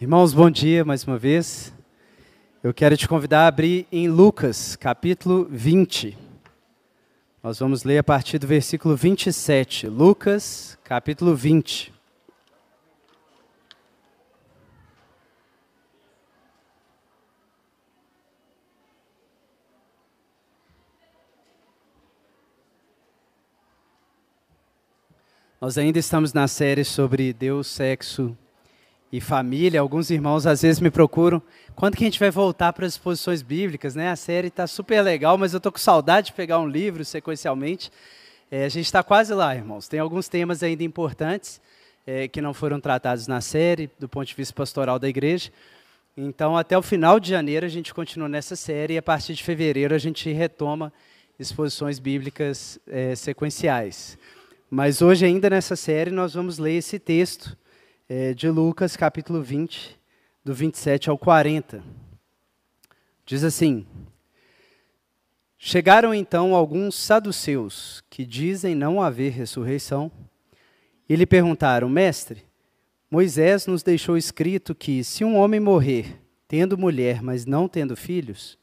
Irmãos, bom dia mais uma vez. Eu quero te convidar a abrir em Lucas, capítulo 20. Nós vamos ler a partir do versículo 27. Lucas, capítulo 20. Nós ainda estamos na série sobre Deus, sexo e família. Alguns irmãos às vezes me procuram. Quando que a gente vai voltar para as exposições bíblicas? Né? A série está super legal, mas eu estou com saudade de pegar um livro sequencialmente. É, a gente está quase lá, irmãos. Tem alguns temas ainda importantes é, que não foram tratados na série, do ponto de vista pastoral da igreja. Então, até o final de janeiro, a gente continua nessa série e a partir de fevereiro a gente retoma exposições bíblicas é, sequenciais. Mas hoje, ainda nessa série, nós vamos ler esse texto é, de Lucas, capítulo 20, do 27 ao 40. Diz assim: Chegaram então alguns saduceus que dizem não haver ressurreição e lhe perguntaram: Mestre, Moisés nos deixou escrito que, se um homem morrer, tendo mulher, mas não tendo filhos,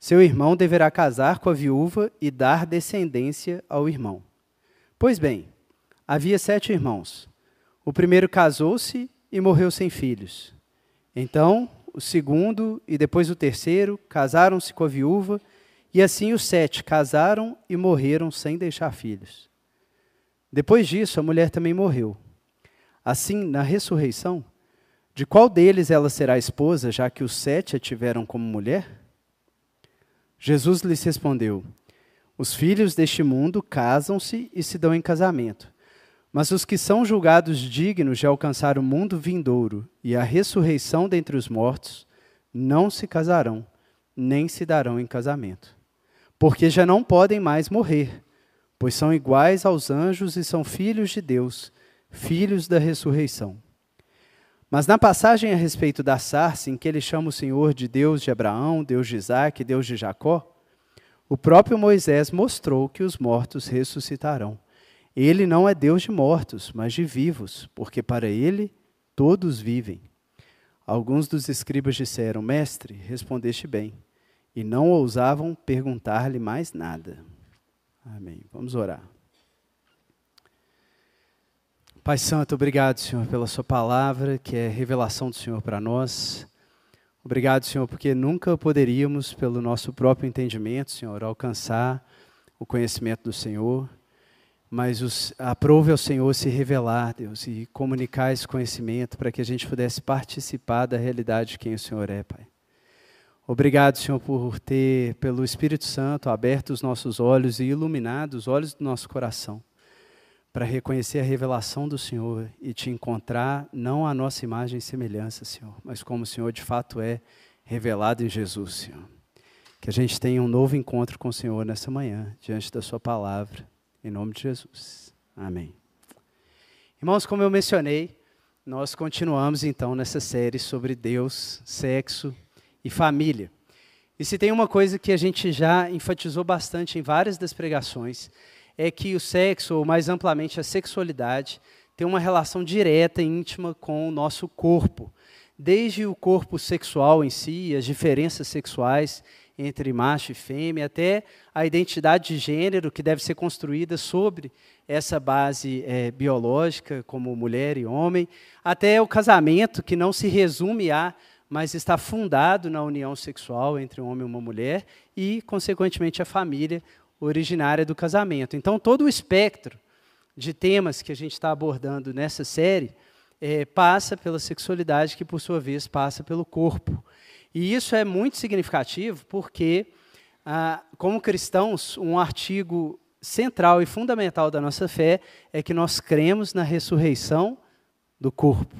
seu irmão deverá casar com a viúva e dar descendência ao irmão. Pois bem, havia sete irmãos. O primeiro casou-se e morreu sem filhos. Então, o segundo e depois o terceiro casaram-se com a viúva, e assim os sete casaram e morreram sem deixar filhos. Depois disso, a mulher também morreu. Assim, na ressurreição, de qual deles ela será esposa, já que os sete a tiveram como mulher? Jesus lhes respondeu: Os filhos deste mundo casam-se e se dão em casamento. Mas os que são julgados dignos de alcançar o mundo vindouro e a ressurreição dentre os mortos não se casarão, nem se darão em casamento. Porque já não podem mais morrer, pois são iguais aos anjos e são filhos de Deus, filhos da ressurreição. Mas na passagem a respeito da sarça, em que ele chama o Senhor de Deus de Abraão, Deus de Isaac, Deus de Jacó, o próprio Moisés mostrou que os mortos ressuscitarão. Ele não é Deus de mortos, mas de vivos, porque para ele todos vivem. Alguns dos escribas disseram: Mestre, respondeste bem, e não ousavam perguntar-lhe mais nada. Amém. Vamos orar. Pai Santo, obrigado, Senhor, pela Sua palavra, que é revelação do Senhor para nós. Obrigado, Senhor, porque nunca poderíamos, pelo nosso próprio entendimento, Senhor, alcançar o conhecimento do Senhor mas os, aprove ao Senhor se revelar, Deus, e comunicar esse conhecimento para que a gente pudesse participar da realidade de quem o Senhor é, Pai. Obrigado, Senhor, por ter, pelo Espírito Santo, aberto os nossos olhos e iluminado os olhos do nosso coração, para reconhecer a revelação do Senhor e te encontrar, não a nossa imagem e semelhança, Senhor, mas como o Senhor de fato é revelado em Jesus, Senhor. Que a gente tenha um novo encontro com o Senhor nessa manhã, diante da Sua palavra. Em nome de Jesus. Amém. Irmãos, como eu mencionei, nós continuamos então nessa série sobre Deus, sexo e família. E se tem uma coisa que a gente já enfatizou bastante em várias das pregações, é que o sexo, ou mais amplamente a sexualidade, tem uma relação direta e íntima com o nosso corpo. Desde o corpo sexual em si, as diferenças sexuais entre macho e fêmea, até a identidade de gênero que deve ser construída sobre essa base é, biológica, como mulher e homem, até o casamento, que não se resume a, mas está fundado na união sexual entre um homem e uma mulher, e, consequentemente, a família originária do casamento. Então, todo o espectro de temas que a gente está abordando nessa série é, passa pela sexualidade, que, por sua vez, passa pelo corpo. E isso é muito significativo porque, ah, como cristãos, um artigo central e fundamental da nossa fé é que nós cremos na ressurreição do corpo.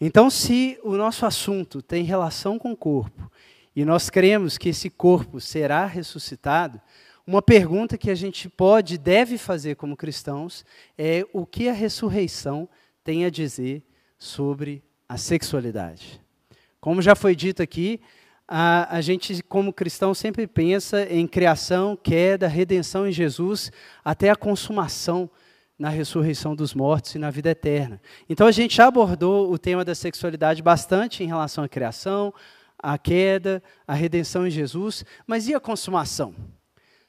Então, se o nosso assunto tem relação com o corpo e nós cremos que esse corpo será ressuscitado, uma pergunta que a gente pode e deve fazer como cristãos é o que a ressurreição tem a dizer sobre a sexualidade. Como já foi dito aqui, a, a gente, como cristão, sempre pensa em criação, queda, redenção em Jesus, até a consumação na ressurreição dos mortos e na vida eterna. Então a gente já abordou o tema da sexualidade bastante em relação à criação, à queda, à redenção em Jesus, mas e a consumação?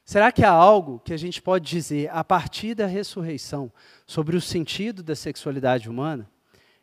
Será que há algo que a gente pode dizer a partir da ressurreição sobre o sentido da sexualidade humana?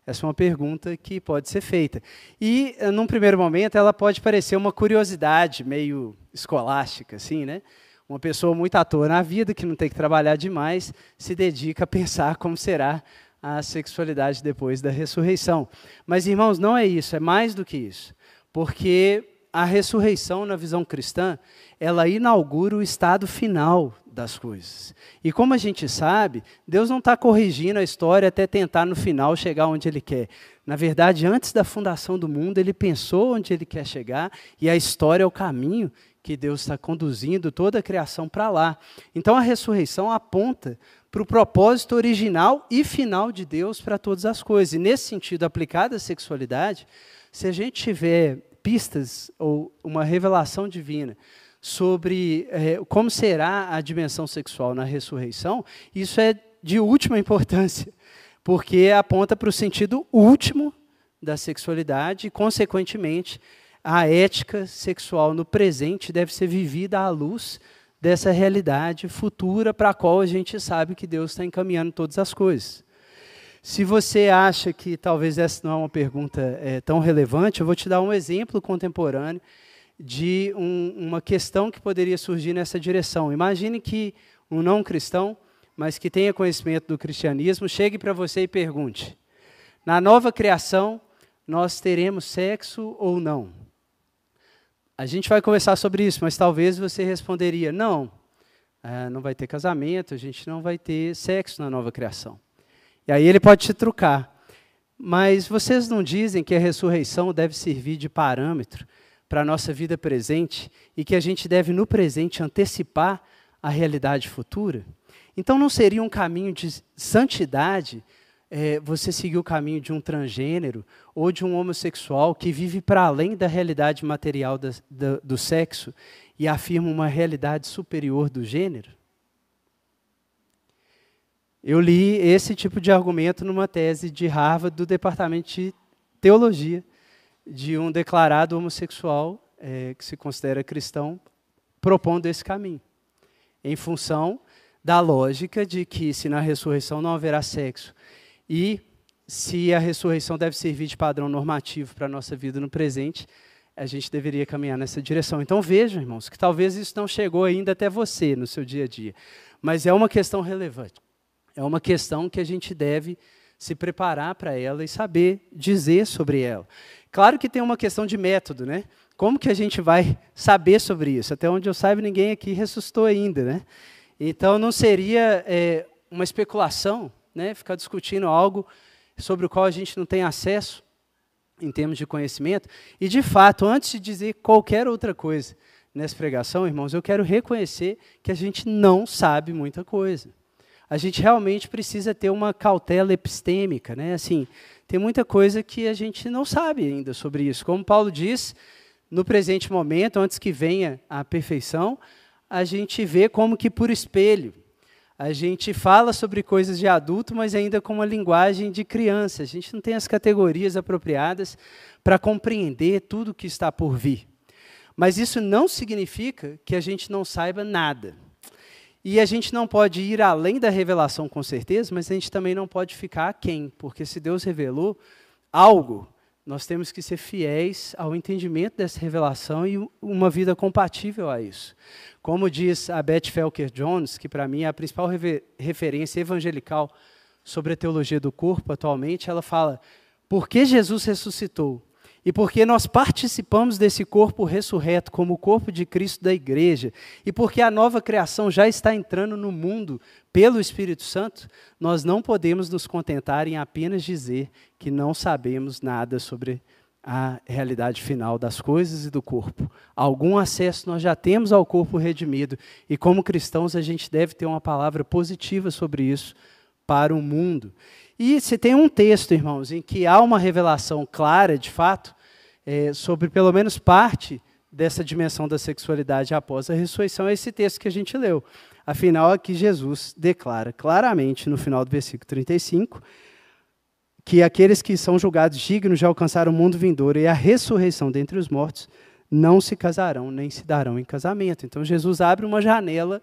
Essa é uma pergunta que pode ser feita. E, eh, num primeiro momento, ela pode parecer uma curiosidade meio escolástica, assim, né? Uma pessoa muito à toa na vida, que não tem que trabalhar demais, se dedica a pensar como será a sexualidade depois da ressurreição. Mas, irmãos, não é isso, é mais do que isso. Porque a ressurreição, na visão cristã, ela inaugura o estado final das coisas. E como a gente sabe, Deus não está corrigindo a história até tentar no final chegar onde Ele quer. Na verdade, antes da fundação do mundo, Ele pensou onde Ele quer chegar e a história é o caminho que Deus está conduzindo toda a criação para lá. Então a ressurreição aponta para o propósito original e final de Deus para todas as coisas. E nesse sentido, aplicada à sexualidade, se a gente tiver pistas ou uma revelação divina sobre é, como será a dimensão sexual na ressurreição, isso é de última importância, porque aponta para o sentido último da sexualidade e, consequentemente, a ética sexual no presente deve ser vivida à luz dessa realidade futura para a qual a gente sabe que Deus está encaminhando todas as coisas. Se você acha que talvez essa não é uma pergunta é, tão relevante, eu vou te dar um exemplo contemporâneo de um, uma questão que poderia surgir nessa direção. Imagine que um não cristão, mas que tenha conhecimento do cristianismo, chegue para você e pergunte: na nova criação, nós teremos sexo ou não? A gente vai conversar sobre isso, mas talvez você responderia: não, é, não vai ter casamento, a gente não vai ter sexo na nova criação. E aí ele pode te trucar. Mas vocês não dizem que a ressurreição deve servir de parâmetro para a nossa vida presente e que a gente deve, no presente, antecipar a realidade futura? Então não seria um caminho de santidade é, você seguir o caminho de um transgênero ou de um homossexual que vive para além da realidade material da, da, do sexo e afirma uma realidade superior do gênero? Eu li esse tipo de argumento numa tese de Harvard do departamento de teologia de um declarado homossexual é, que se considera cristão propondo esse caminho, em função da lógica de que se na ressurreição não haverá sexo e se a ressurreição deve servir de padrão normativo para a nossa vida no presente, a gente deveria caminhar nessa direção. Então vejam, irmãos, que talvez isso não chegou ainda até você no seu dia a dia, mas é uma questão relevante. É uma questão que a gente deve se preparar para ela e saber dizer sobre ela. Claro que tem uma questão de método, né? Como que a gente vai saber sobre isso? Até onde eu saiba, ninguém aqui ressuscitou ainda, né? Então não seria é, uma especulação né, ficar discutindo algo sobre o qual a gente não tem acesso em termos de conhecimento. E, de fato, antes de dizer qualquer outra coisa nessa pregação, irmãos, eu quero reconhecer que a gente não sabe muita coisa. A gente realmente precisa ter uma cautela epistêmica, né? Assim, tem muita coisa que a gente não sabe ainda sobre isso. Como Paulo diz, no presente momento, antes que venha a perfeição, a gente vê como que por espelho. A gente fala sobre coisas de adulto, mas ainda com uma linguagem de criança. A gente não tem as categorias apropriadas para compreender tudo o que está por vir. Mas isso não significa que a gente não saiba nada. E a gente não pode ir além da revelação com certeza, mas a gente também não pode ficar quem, porque se Deus revelou algo, nós temos que ser fiéis ao entendimento dessa revelação e uma vida compatível a isso. Como diz a Beth Felker Jones, que para mim é a principal referência evangelical sobre a teologia do corpo atualmente, ela fala: por que Jesus ressuscitou? E porque nós participamos desse corpo ressurreto como o corpo de Cristo da igreja, e porque a nova criação já está entrando no mundo pelo Espírito Santo, nós não podemos nos contentar em apenas dizer que não sabemos nada sobre a realidade final das coisas e do corpo. Algum acesso nós já temos ao corpo redimido, e como cristãos a gente deve ter uma palavra positiva sobre isso para o mundo. E se tem um texto, irmãos, em que há uma revelação clara, de fato, é, sobre pelo menos parte dessa dimensão da sexualidade após a ressurreição é esse texto que a gente leu. Afinal, aqui Jesus declara claramente no final do versículo 35 que aqueles que são julgados dignos de alcançar o mundo vindouro e a ressurreição dentre os mortos não se casarão nem se darão em casamento. Então Jesus abre uma janela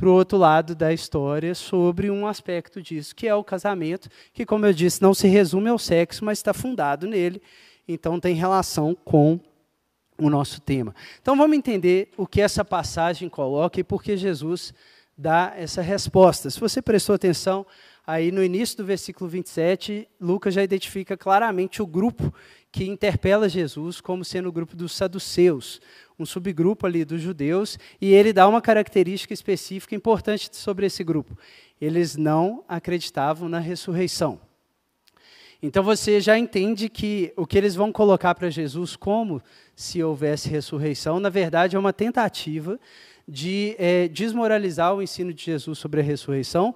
para o outro lado da história sobre um aspecto disso, que é o casamento, que, como eu disse, não se resume ao sexo, mas está fundado nele, então tem relação com o nosso tema. Então vamos entender o que essa passagem coloca e por que Jesus dá essa resposta. Se você prestou atenção, aí no início do versículo 27, Lucas já identifica claramente o grupo que interpela Jesus como sendo o grupo dos saduceus, um subgrupo ali dos judeus, e ele dá uma característica específica importante sobre esse grupo. Eles não acreditavam na ressurreição. Então você já entende que o que eles vão colocar para Jesus como se houvesse ressurreição, na verdade é uma tentativa de é, desmoralizar o ensino de Jesus sobre a ressurreição,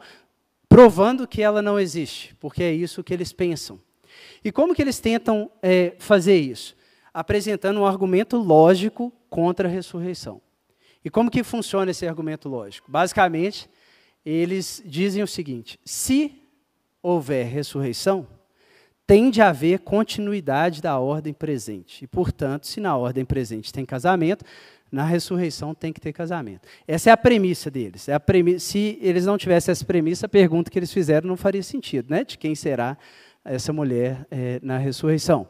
provando que ela não existe, porque é isso que eles pensam. E como que eles tentam é, fazer isso? Apresentando um argumento lógico contra a ressurreição. E como que funciona esse argumento lógico? Basicamente, eles dizem o seguinte: se houver ressurreição, tem de haver continuidade da ordem presente. E, portanto, se na ordem presente tem casamento, na ressurreição tem que ter casamento. Essa é a premissa deles. É a premissa, se eles não tivessem essa premissa, a pergunta que eles fizeram não faria sentido, né? De quem será essa mulher é, na ressurreição.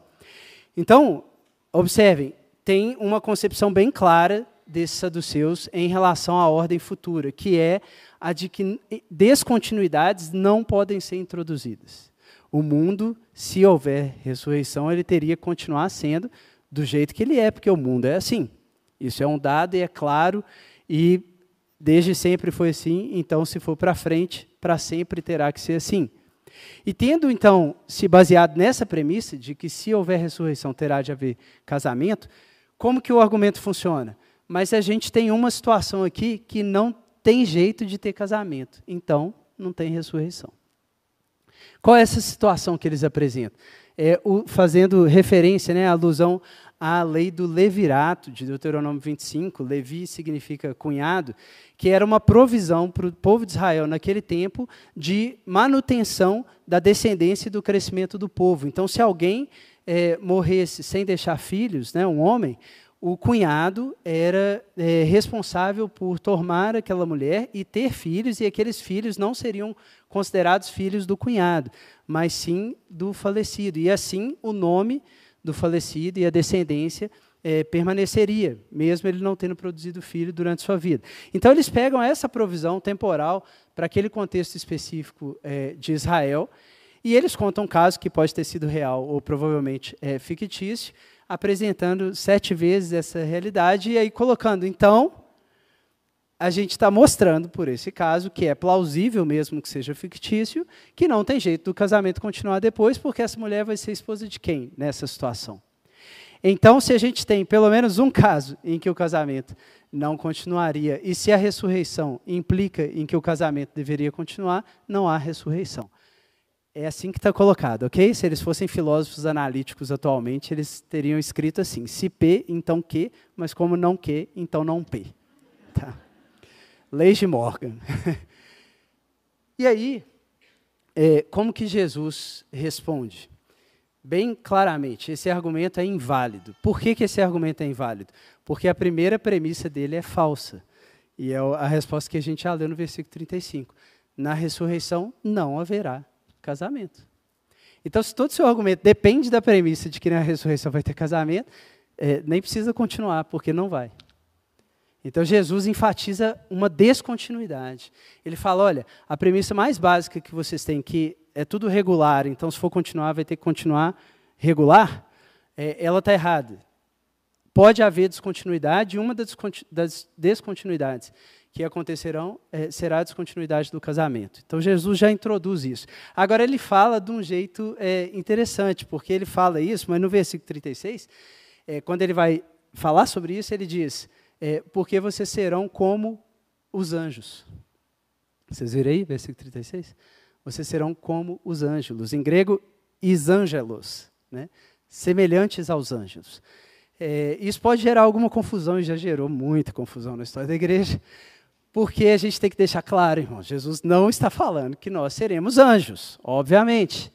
Então, observem, tem uma concepção bem clara desses saduceus em relação à ordem futura, que é a de que descontinuidades não podem ser introduzidas. O mundo, se houver ressurreição, ele teria que continuar sendo do jeito que ele é, porque o mundo é assim. Isso é um dado e é claro, e desde sempre foi assim, então, se for para frente, para sempre terá que ser assim. E tendo, então, se baseado nessa premissa de que se houver ressurreição terá de haver casamento, como que o argumento funciona? Mas a gente tem uma situação aqui que não tem jeito de ter casamento, então não tem ressurreição. Qual é essa situação que eles apresentam? É o, fazendo referência, né, alusão à lei do levirato, de Deuteronômio 25, Levi significa cunhado, que era uma provisão para o povo de Israel naquele tempo de manutenção da descendência e do crescimento do povo. Então, se alguém é, morresse sem deixar filhos, né, um homem, o cunhado era é, responsável por tomar aquela mulher e ter filhos, e aqueles filhos não seriam considerados filhos do cunhado, mas sim do falecido. E assim o nome do falecido e a descendência é, permaneceria, mesmo ele não tendo produzido filho durante sua vida. Então, eles pegam essa provisão temporal para aquele contexto específico é, de Israel, e eles contam um caso que pode ter sido real ou provavelmente é, fictício, apresentando sete vezes essa realidade e aí colocando, então, a gente está mostrando por esse caso que é plausível mesmo que seja fictício, que não tem jeito do casamento continuar depois, porque essa mulher vai ser esposa de quem nessa situação? Então, se a gente tem pelo menos um caso em que o casamento não continuaria, e se a ressurreição implica em que o casamento deveria continuar, não há ressurreição. É assim que está colocado, ok? Se eles fossem filósofos analíticos atualmente, eles teriam escrito assim: se P, então Q, mas como não Q, então não P. Tá. Leis de Morgan. e aí, é, como que Jesus responde? Bem claramente, esse argumento é inválido. Por que, que esse argumento é inválido? Porque a primeira premissa dele é falsa. E é a resposta que a gente já leu no versículo 35. Na ressurreição não haverá casamento. Então, se todo o seu argumento depende da premissa de que na ressurreição vai ter casamento, é, nem precisa continuar, porque não vai. Então, Jesus enfatiza uma descontinuidade. Ele fala: olha, a premissa mais básica que vocês têm, que é tudo regular, então, se for continuar, vai ter que continuar regular, é, ela está errada. Pode haver descontinuidade, e uma das descontinuidades que acontecerão é, será a descontinuidade do casamento. Então Jesus já introduz isso. Agora ele fala de um jeito é, interessante, porque ele fala isso, mas no versículo 36, é, quando ele vai falar sobre isso, ele diz: é, Porque vocês serão como os anjos. Vocês viram aí, versículo 36? Vocês serão como os anjos. Em grego, isângelos, né? semelhantes aos anjos. É, isso pode gerar alguma confusão, e já gerou muita confusão na história da igreja, porque a gente tem que deixar claro, irmão, Jesus não está falando que nós seremos anjos, obviamente.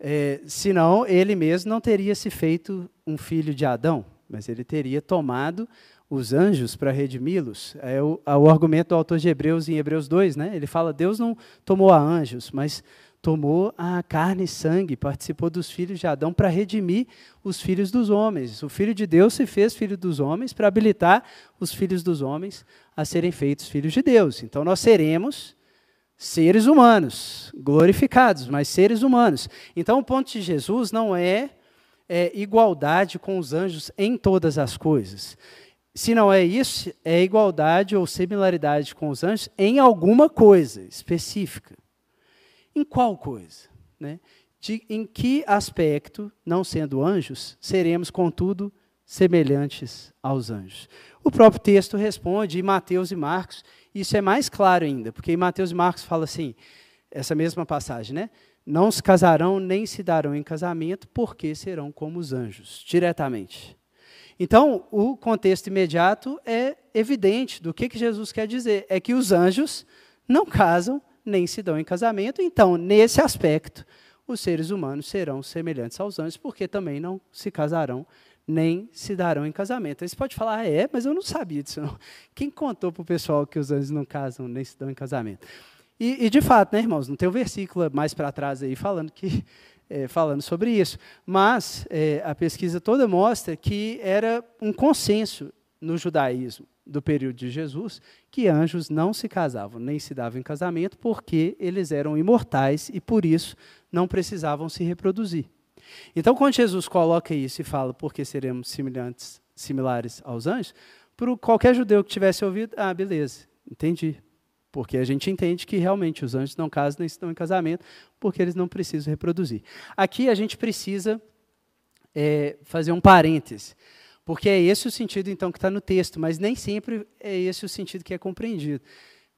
É, senão, ele mesmo não teria se feito um filho de Adão, mas ele teria tomado os anjos para redimi-los. É o, é o argumento do autor de Hebreus em Hebreus 2, né? ele fala: Deus não tomou a anjos, mas tomou a carne e sangue, participou dos filhos de Adão para redimir os filhos dos homens. O filho de Deus se fez filho dos homens para habilitar os filhos dos homens a serem feitos filhos de Deus. Então nós seremos seres humanos, glorificados, mas seres humanos. Então o ponto de Jesus não é, é igualdade com os anjos em todas as coisas. Se não é isso, é igualdade ou similaridade com os anjos em alguma coisa específica. Em qual coisa? Né? De, em que aspecto, não sendo anjos, seremos, contudo, semelhantes aos anjos? O próprio texto responde, em Mateus e Marcos, isso é mais claro ainda, porque em Mateus e Marcos fala assim, essa mesma passagem, né? Não se casarão nem se darão em casamento, porque serão como os anjos, diretamente. Então, o contexto imediato é evidente do que, que Jesus quer dizer. É que os anjos não casam nem se dão em casamento. Então, nesse aspecto, os seres humanos serão semelhantes aos anjos, porque também não se casarão nem se darão em casamento. Aí você pode falar, ah, é, mas eu não sabia disso. Não. Quem contou para o pessoal que os anjos não casam nem se dão em casamento? E, e de fato, né, irmãos, não tem um versículo mais para trás aí falando que é, falando sobre isso. Mas é, a pesquisa toda mostra que era um consenso no judaísmo do período de Jesus que anjos não se casavam, nem se davam em casamento, porque eles eram imortais e por isso não precisavam se reproduzir. Então, quando Jesus coloca isso e fala porque seremos semelhantes, similares aos anjos, para qualquer judeu que tivesse ouvido, ah, beleza, entendi. Porque a gente entende que realmente os anjos não casam nem estão em casamento, porque eles não precisam reproduzir. Aqui a gente precisa é, fazer um parêntese. Porque é esse o sentido, então, que está no texto, mas nem sempre é esse o sentido que é compreendido.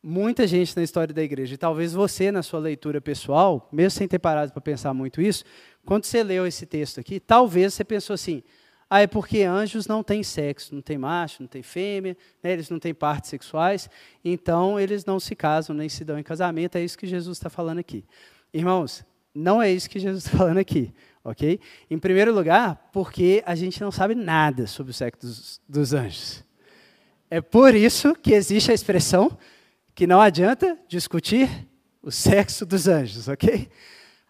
Muita gente na história da igreja, e talvez você, na sua leitura pessoal, mesmo sem ter parado para pensar muito isso, quando você leu esse texto aqui, talvez você pensou assim: ah, é porque anjos não têm sexo, não tem macho, não tem fêmea, né, eles não têm partes sexuais, então eles não se casam nem se dão em casamento, é isso que Jesus está falando aqui. Irmãos, não é isso que Jesus está falando aqui ok? Em primeiro lugar, porque a gente não sabe nada sobre o sexo dos, dos anjos. É por isso que existe a expressão que não adianta discutir o sexo dos anjos, ok?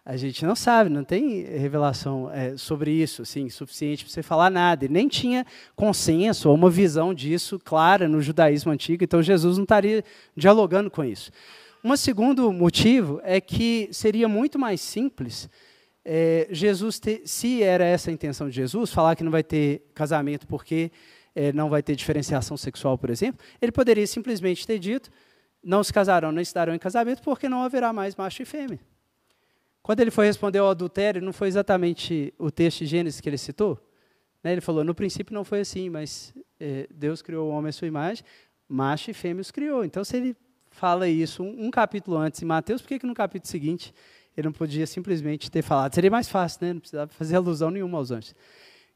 A gente não sabe, não tem revelação é, sobre isso, assim, suficiente para você falar nada. E nem tinha consenso ou uma visão disso clara no judaísmo antigo, então Jesus não estaria dialogando com isso. Um segundo motivo é que seria muito mais simples é, Jesus, te, se era essa a intenção de Jesus, falar que não vai ter casamento porque é, não vai ter diferenciação sexual, por exemplo, ele poderia simplesmente ter dito: não se casarão nem se darão em casamento porque não haverá mais macho e fêmea. Quando ele foi responder ao adultério, não foi exatamente o texto de Gênesis que ele citou? Né? Ele falou: no princípio não foi assim, mas é, Deus criou o homem à sua imagem, macho e fêmea os criou. Então, se ele fala isso um, um capítulo antes em Mateus, por que, que no capítulo seguinte ele não podia simplesmente ter falado. Seria mais fácil, né? não precisava fazer alusão nenhuma aos anjos.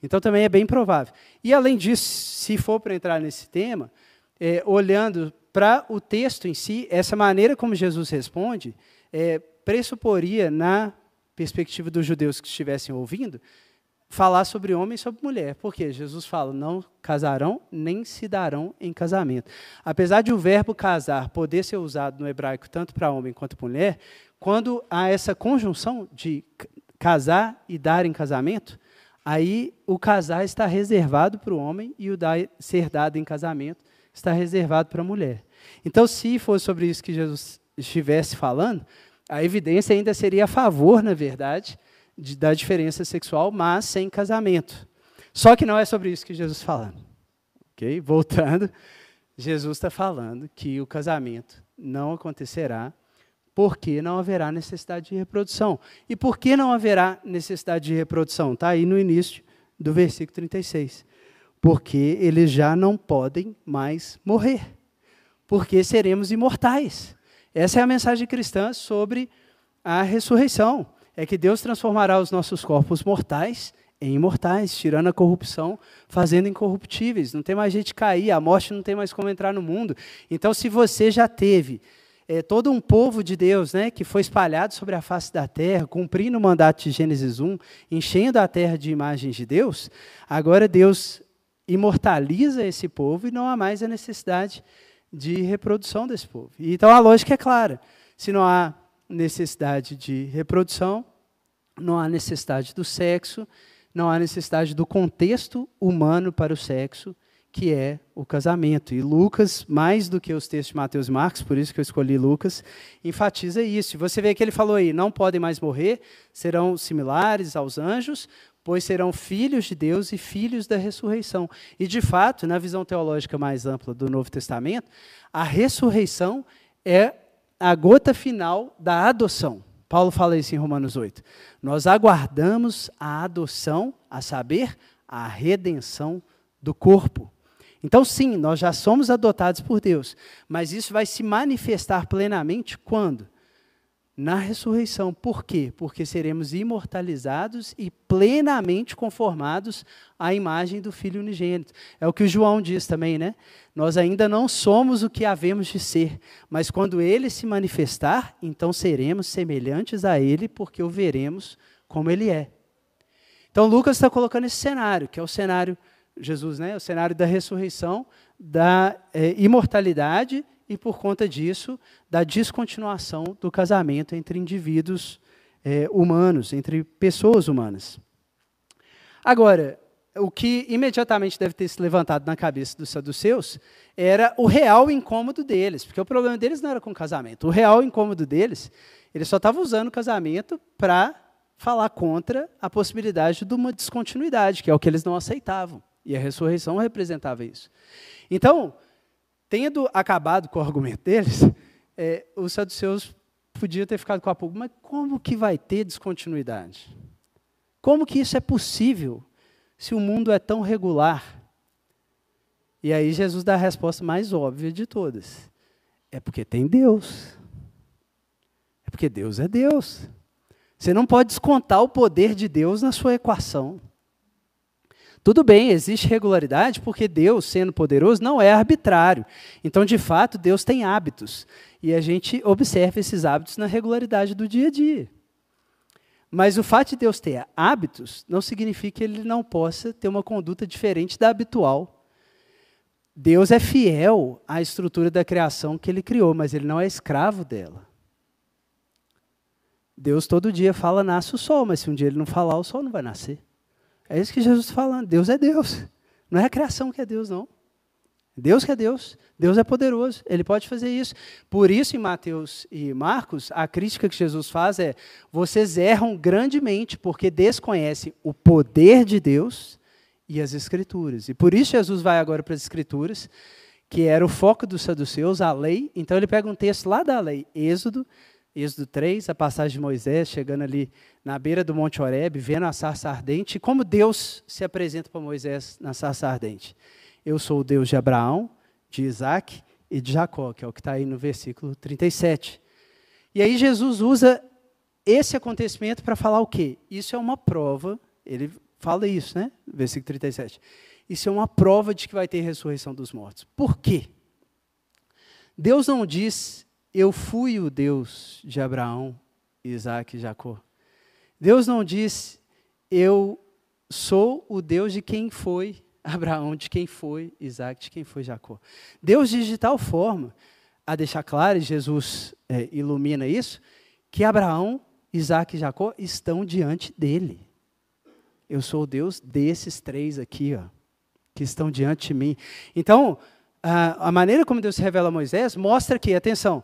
Então também é bem provável. E além disso, se for para entrar nesse tema, é, olhando para o texto em si, essa maneira como Jesus responde é, pressuporia, na perspectiva dos judeus que estivessem ouvindo, falar sobre homem e sobre mulher. Porque Jesus fala, não casarão nem se darão em casamento. Apesar de o verbo casar poder ser usado no hebraico tanto para homem quanto para mulher, quando há essa conjunção de casar e dar em casamento, aí o casar está reservado para o homem e o dar, ser dado em casamento está reservado para a mulher. Então, se fosse sobre isso que Jesus estivesse falando, a evidência ainda seria a favor, na verdade, de, da diferença sexual, mas sem casamento. Só que não é sobre isso que Jesus está falando. Okay? Voltando, Jesus está falando que o casamento não acontecerá porque não haverá necessidade de reprodução. E por que não haverá necessidade de reprodução? Está aí no início do versículo 36. Porque eles já não podem mais morrer. Porque seremos imortais. Essa é a mensagem cristã sobre a ressurreição. É que Deus transformará os nossos corpos mortais em imortais, tirando a corrupção, fazendo incorruptíveis. Não tem mais gente cair, a morte não tem mais como entrar no mundo. Então, se você já teve é, todo um povo de Deus, né, que foi espalhado sobre a face da terra, cumprindo o mandato de Gênesis 1, enchendo a terra de imagens de Deus, agora Deus imortaliza esse povo e não há mais a necessidade de reprodução desse povo. Então a lógica é clara: se não há necessidade de reprodução, não há necessidade do sexo, não há necessidade do contexto humano para o sexo, que é o casamento. E Lucas, mais do que os textos de Mateus e Marcos, por isso que eu escolhi Lucas, enfatiza isso. E você vê que ele falou aí: não podem mais morrer, serão similares aos anjos, pois serão filhos de Deus e filhos da ressurreição. E, de fato, na visão teológica mais ampla do Novo Testamento, a ressurreição é a gota final da adoção. Paulo fala isso em Romanos 8. Nós aguardamos a adoção, a saber, a redenção do corpo. Então, sim, nós já somos adotados por Deus, mas isso vai se manifestar plenamente quando? Na ressurreição. Por quê? Porque seremos imortalizados e plenamente conformados à imagem do Filho unigênito. É o que o João diz também, né? Nós ainda não somos o que havemos de ser, mas quando ele se manifestar, então seremos semelhantes a ele, porque o veremos como ele é. Então Lucas está colocando esse cenário, que é o cenário, Jesus, né? O cenário da ressurreição, da é, imortalidade e, por conta disso, da descontinuação do casamento entre indivíduos é, humanos, entre pessoas humanas. Agora, o que imediatamente deve ter se levantado na cabeça dos saduceus era o real incômodo deles, porque o problema deles não era com o casamento. O real incômodo deles, eles só estavam usando o casamento para falar contra a possibilidade de uma descontinuidade, que é o que eles não aceitavam. E a ressurreição representava isso. Então, tendo acabado com o argumento deles, é, os saduceus podiam ter ficado com a pulga, mas como que vai ter descontinuidade? Como que isso é possível? se o mundo é tão regular? E aí Jesus dá a resposta mais óbvia de todas. É porque tem Deus. É porque Deus é Deus. Você não pode descontar o poder de Deus na sua equação. Tudo bem, existe regularidade porque Deus, sendo poderoso, não é arbitrário. Então, de fato, Deus tem hábitos. E a gente observa esses hábitos na regularidade do dia a dia. Mas o fato de Deus ter hábitos não significa que ele não possa ter uma conduta diferente da habitual. Deus é fiel à estrutura da criação que ele criou, mas ele não é escravo dela. Deus todo dia fala, nasce o sol, mas se um dia ele não falar, o sol não vai nascer. É isso que Jesus está falando. Deus é Deus. Não é a criação que é Deus, não. Deus que é Deus, Deus é poderoso, Ele pode fazer isso. Por isso, em Mateus e Marcos, a crítica que Jesus faz é: vocês erram grandemente porque desconhecem o poder de Deus e as Escrituras. E por isso Jesus vai agora para as Escrituras, que era o foco dos saduceus, a lei. Então ele pega um texto lá da lei, Êxodo, Êxodo 3, a passagem de Moisés, chegando ali na beira do Monte Horebe, vendo a sarça ardente, como Deus se apresenta para Moisés na sarça ardente. Eu sou o Deus de Abraão, de Isaac e de Jacó, que é o que está aí no versículo 37. E aí Jesus usa esse acontecimento para falar o quê? Isso é uma prova, ele fala isso, né? Versículo 37. Isso é uma prova de que vai ter ressurreição dos mortos. Por quê? Deus não diz, eu fui o Deus de Abraão, Isaac e Jacó. Deus não diz, eu sou o Deus de quem foi Abraão de quem foi Isaac, de quem foi Jacó. Deus diz de tal forma a deixar claro, e Jesus é, ilumina isso, que Abraão, Isaac e Jacó estão diante dele. Eu sou o Deus desses três aqui, ó, que estão diante de mim. Então, a, a maneira como Deus se revela a Moisés mostra que, atenção,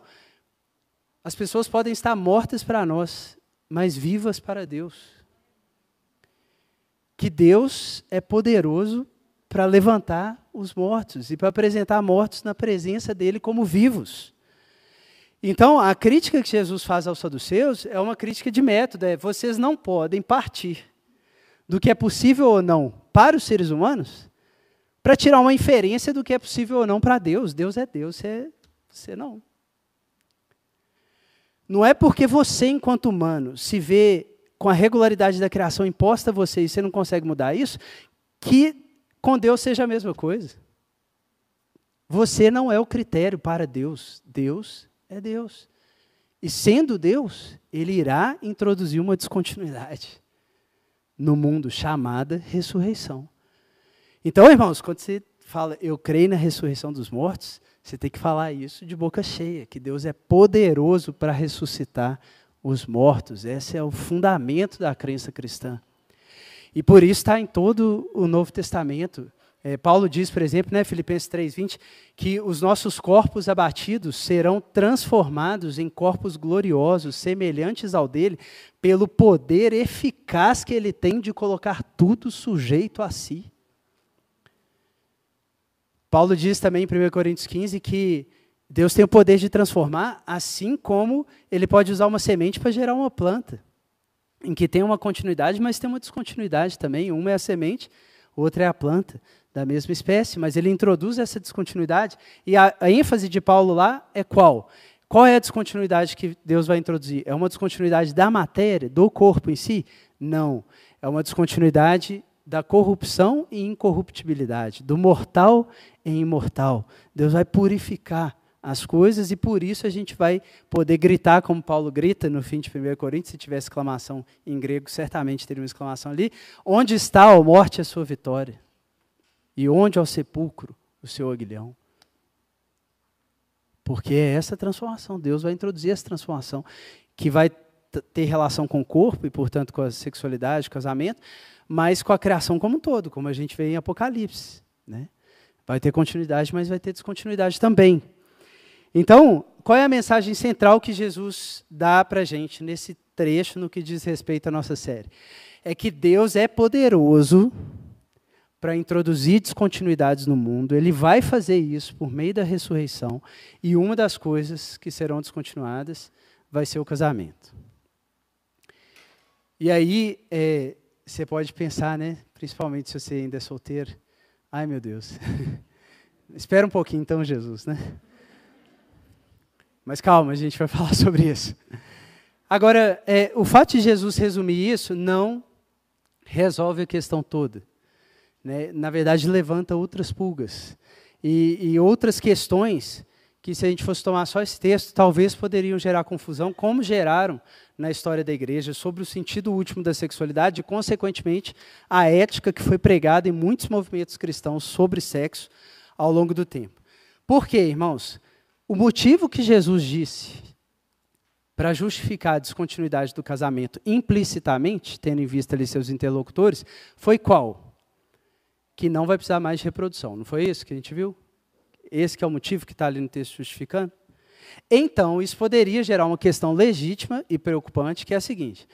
as pessoas podem estar mortas para nós, mas vivas para Deus. Que Deus é poderoso para levantar os mortos e para apresentar mortos na presença dele como vivos. Então, a crítica que Jesus faz aos saduceus é uma crítica de método, é vocês não podem partir do que é possível ou não para os seres humanos para tirar uma inferência do que é possível ou não para Deus. Deus é Deus, você, você não. Não é porque você, enquanto humano, se vê com a regularidade da criação imposta a você e você não consegue mudar isso, que com Deus seja a mesma coisa. Você não é o critério para Deus. Deus é Deus. E sendo Deus, ele irá introduzir uma descontinuidade no mundo chamada ressurreição. Então, irmãos, quando você fala eu creio na ressurreição dos mortos, você tem que falar isso de boca cheia, que Deus é poderoso para ressuscitar os mortos. Esse é o fundamento da crença cristã. E por isso está em todo o Novo Testamento. É, Paulo diz, por exemplo, né, Filipenses 3,20, que os nossos corpos abatidos serão transformados em corpos gloriosos, semelhantes ao dele, pelo poder eficaz que ele tem de colocar tudo sujeito a si. Paulo diz também em 1 Coríntios 15 que Deus tem o poder de transformar, assim como ele pode usar uma semente para gerar uma planta, em que tem uma continuidade, mas tem uma descontinuidade também. Uma é a semente, outra é a planta da mesma espécie, mas ele introduz essa descontinuidade. E a, a, ênfase de Paulo lá é qual? Qual é a descontinuidade que Deus vai introduzir? É uma descontinuidade da matéria, do corpo em si? Não. É uma descontinuidade da corrupção e incorruptibilidade, do mortal em imortal. Deus vai purificar as coisas e por isso a gente vai poder gritar como Paulo grita no fim de 1 Coríntios, se tivesse exclamação em grego, certamente teria uma exclamação ali. Onde está, a morte, a sua vitória? E onde ao sepulcro o seu aguilhão? Porque é essa transformação, Deus vai introduzir essa transformação, que vai ter relação com o corpo e, portanto, com a sexualidade, casamento, mas com a criação como um todo, como a gente vê em Apocalipse. Né? Vai ter continuidade, mas vai ter descontinuidade também. Então, qual é a mensagem central que Jesus dá para a gente nesse trecho no que diz respeito à nossa série? É que Deus é poderoso para introduzir descontinuidades no mundo. Ele vai fazer isso por meio da ressurreição. E uma das coisas que serão descontinuadas vai ser o casamento. E aí, é, você pode pensar, né? Principalmente se você ainda é solteiro. Ai, meu Deus. Espera um pouquinho, então, Jesus, né? Mas calma, a gente vai falar sobre isso. Agora, é, o fato de Jesus resumir isso não resolve a questão toda né, na verdade, levanta outras pulgas. E, e, outras questões que, se a gente fosse tomar só esse texto, talvez poderiam gerar confusão, como geraram na história da igreja, sobre o sentido último da sexualidade e, consequentemente, a ética que foi pregada em muitos movimentos cristãos sobre sexo ao longo do tempo. Por quê, irmãos? O motivo que Jesus disse para justificar a descontinuidade do casamento implicitamente, tendo em vista ali seus interlocutores, foi qual? que não vai precisar mais de reprodução. Não foi isso que a gente viu? Esse que é o motivo que está ali no texto justificando? Então, isso poderia gerar uma questão legítima e preocupante, que é a seguinte.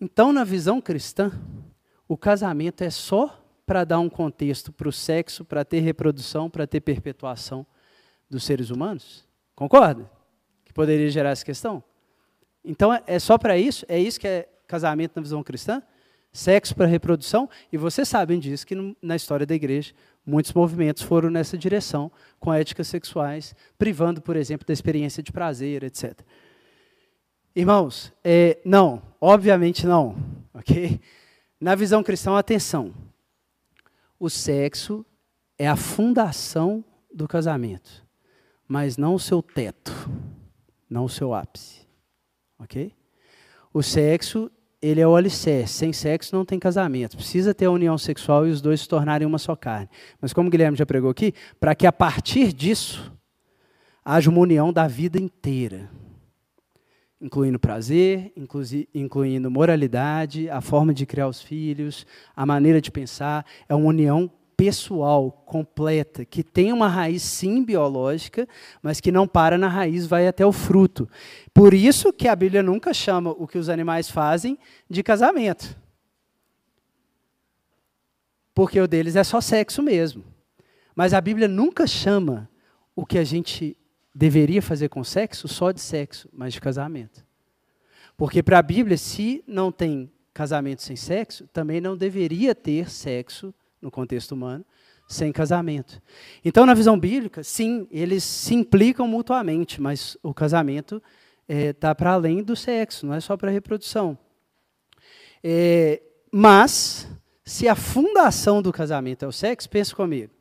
Então, na visão cristã, o casamento é só para dar um contexto para o sexo, para ter reprodução, para ter perpetuação dos seres humanos? Concorda? Que poderia gerar essa questão? Então, é só para isso? É isso que é casamento na visão cristã? sexo para reprodução, e vocês sabem disso, que na história da igreja, muitos movimentos foram nessa direção, com éticas sexuais, privando, por exemplo, da experiência de prazer, etc. Irmãos, é, não, obviamente não, ok? Na visão cristã, atenção, o sexo é a fundação do casamento, mas não o seu teto, não o seu ápice, ok? O sexo ele é o alicerce. Sem sexo não tem casamento. Precisa ter a união sexual e os dois se tornarem uma só carne. Mas como o Guilherme já pregou aqui, para que a partir disso haja uma união da vida inteira. Incluindo prazer, incluindo moralidade, a forma de criar os filhos, a maneira de pensar. É uma união pessoal, completa, que tem uma raiz sim biológica, mas que não para na raiz, vai até o fruto. Por isso que a Bíblia nunca chama o que os animais fazem de casamento. Porque o deles é só sexo mesmo. Mas a Bíblia nunca chama o que a gente deveria fazer com sexo só de sexo, mas de casamento. Porque para a Bíblia, se não tem casamento sem sexo, também não deveria ter sexo no contexto humano, sem casamento. Então, na visão bíblica, sim, eles se implicam mutuamente, mas o casamento está é, tá para além do sexo, não é só para a reprodução. É, mas, se a fundação do casamento é o sexo, pensa comigo.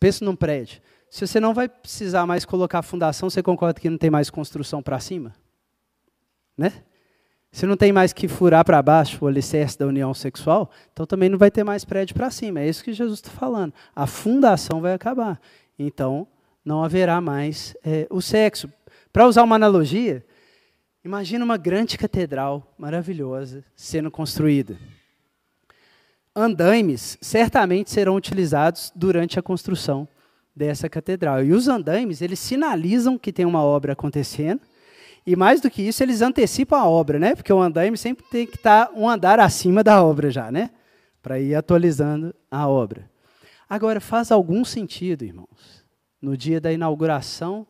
Pensa num prédio. Se você não vai precisar mais colocar a fundação, você concorda que não tem mais construção para cima? Né? Se não tem mais que furar para baixo o alicerce da união sexual, então também não vai ter mais prédio para cima. É isso que Jesus está falando. A fundação vai acabar. Então, não haverá mais é, o sexo. Para usar uma analogia, imagina uma grande catedral maravilhosa sendo construída. Andaimes certamente serão utilizados durante a construção dessa catedral. E os andaimes, eles sinalizam que tem uma obra acontecendo, e mais do que isso, eles antecipam a obra, né? Porque o andaime sempre tem que estar um andar acima da obra já, né? Para ir atualizando a obra. Agora, faz algum sentido, irmãos, no dia da inauguração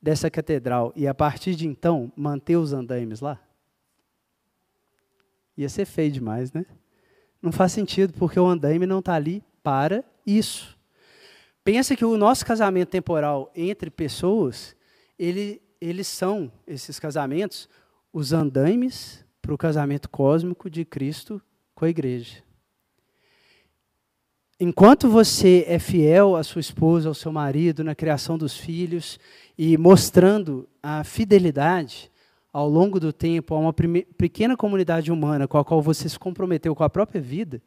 dessa catedral e a partir de então manter os andaimes lá? Ia ser feio demais, né? Não faz sentido, porque o andaime não está ali para isso. Pensa que o nosso casamento temporal entre pessoas, ele, eles são, esses casamentos, os andaimes para o casamento cósmico de Cristo com a igreja. Enquanto você é fiel à sua esposa, ao seu marido, na criação dos filhos e mostrando a fidelidade ao longo do tempo a uma pequena comunidade humana com a qual você se comprometeu com a própria vida,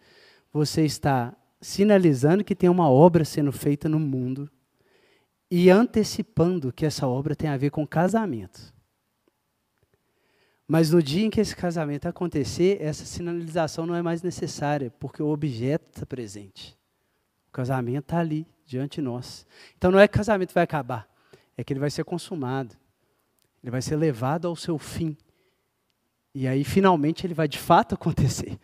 você está sinalizando que tem uma obra sendo feita no mundo e antecipando que essa obra tem a ver com casamento. Mas no dia em que esse casamento acontecer, essa sinalização não é mais necessária, porque o objeto está presente. O casamento está ali, diante de nós. Então não é que o casamento vai acabar, é que ele vai ser consumado. Ele vai ser levado ao seu fim. E aí, finalmente, ele vai de fato acontecer.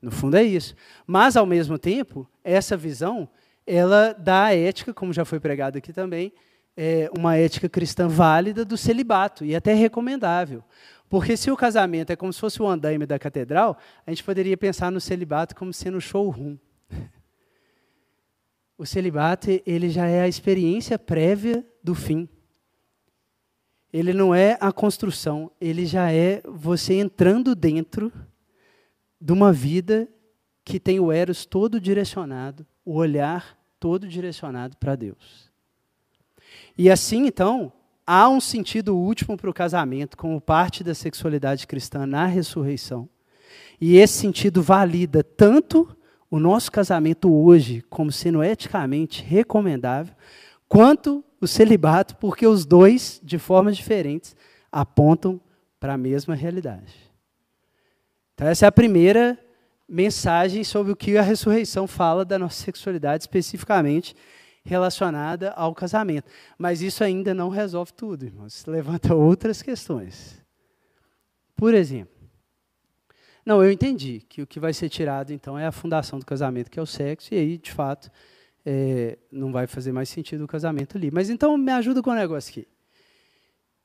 No fundo é isso. Mas, ao mesmo tempo, essa visão, ela dá a ética, como já foi pregado aqui também, é uma ética cristã válida do celibato, e até recomendável. Porque se o casamento é como se fosse o andaime da catedral, a gente poderia pensar no celibato como sendo showroom. O celibato ele já é a experiência prévia do fim. Ele não é a construção, ele já é você entrando dentro de uma vida que tem o Eros todo direcionado, o olhar todo direcionado para Deus. E assim, então, há um sentido último para o casamento, como parte da sexualidade cristã na ressurreição. E esse sentido valida tanto o nosso casamento hoje como sendo eticamente recomendável, quanto o celibato, porque os dois, de formas diferentes, apontam para a mesma realidade. Então, essa é a primeira mensagem sobre o que a ressurreição fala da nossa sexualidade, especificamente relacionada ao casamento. Mas isso ainda não resolve tudo, irmãos. Levanta outras questões. Por exemplo, não, eu entendi que o que vai ser tirado, então, é a fundação do casamento, que é o sexo, e aí, de fato, é, não vai fazer mais sentido o casamento ali. Mas então, me ajuda com o um negócio aqui.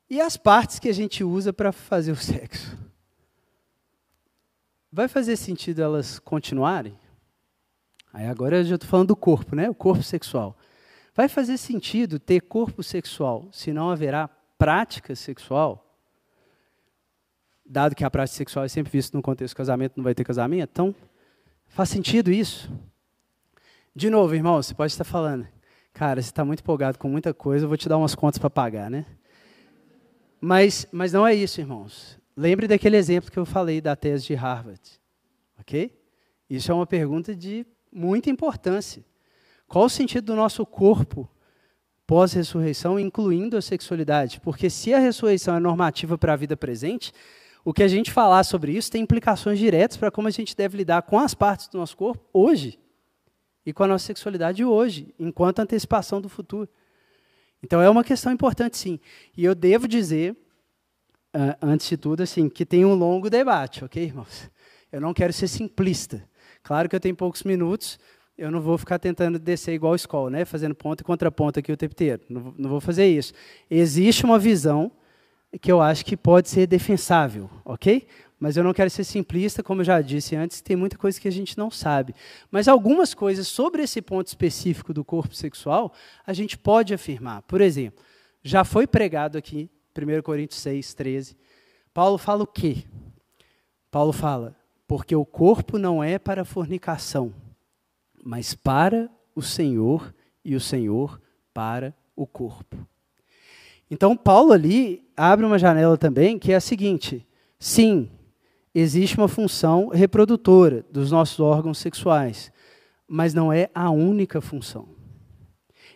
E as partes que a gente usa para fazer o sexo? Vai fazer sentido elas continuarem? Aí agora eu já estou falando do corpo, né? O corpo sexual. Vai fazer sentido ter corpo sexual se não haverá prática sexual? dado que a prática sexual é sempre vista no contexto do casamento, não vai ter casamento, então faz sentido isso? De novo, irmão, você pode estar falando, cara, você está muito empolgado com muita coisa, eu vou te dar umas contas para pagar, né? Mas, mas não é isso, irmãos. Lembre daquele exemplo que eu falei da tese de Harvard, ok? Isso é uma pergunta de muita importância. Qual o sentido do nosso corpo pós-ressurreição, incluindo a sexualidade? Porque se a ressurreição é normativa para a vida presente, o que a gente falar sobre isso tem implicações diretas para como a gente deve lidar com as partes do nosso corpo hoje e com a nossa sexualidade hoje, enquanto antecipação do futuro. Então é uma questão importante, sim. E eu devo dizer, antes de tudo, assim, que tem um longo debate, ok, irmãos? Eu não quero ser simplista. Claro que eu tenho poucos minutos, eu não vou ficar tentando descer igual escola, né? fazendo ponto e contraponto aqui o tempo inteiro. Não, não vou fazer isso. Existe uma visão que eu acho que pode ser defensável, ok? Mas eu não quero ser simplista, como eu já disse antes, tem muita coisa que a gente não sabe. Mas algumas coisas sobre esse ponto específico do corpo sexual, a gente pode afirmar. Por exemplo, já foi pregado aqui, 1 Coríntios 6, 13. Paulo fala o quê? Paulo fala: porque o corpo não é para fornicação, mas para o Senhor e o Senhor para o corpo. Então, Paulo ali abre uma janela também que é a seguinte: sim, existe uma função reprodutora dos nossos órgãos sexuais, mas não é a única função.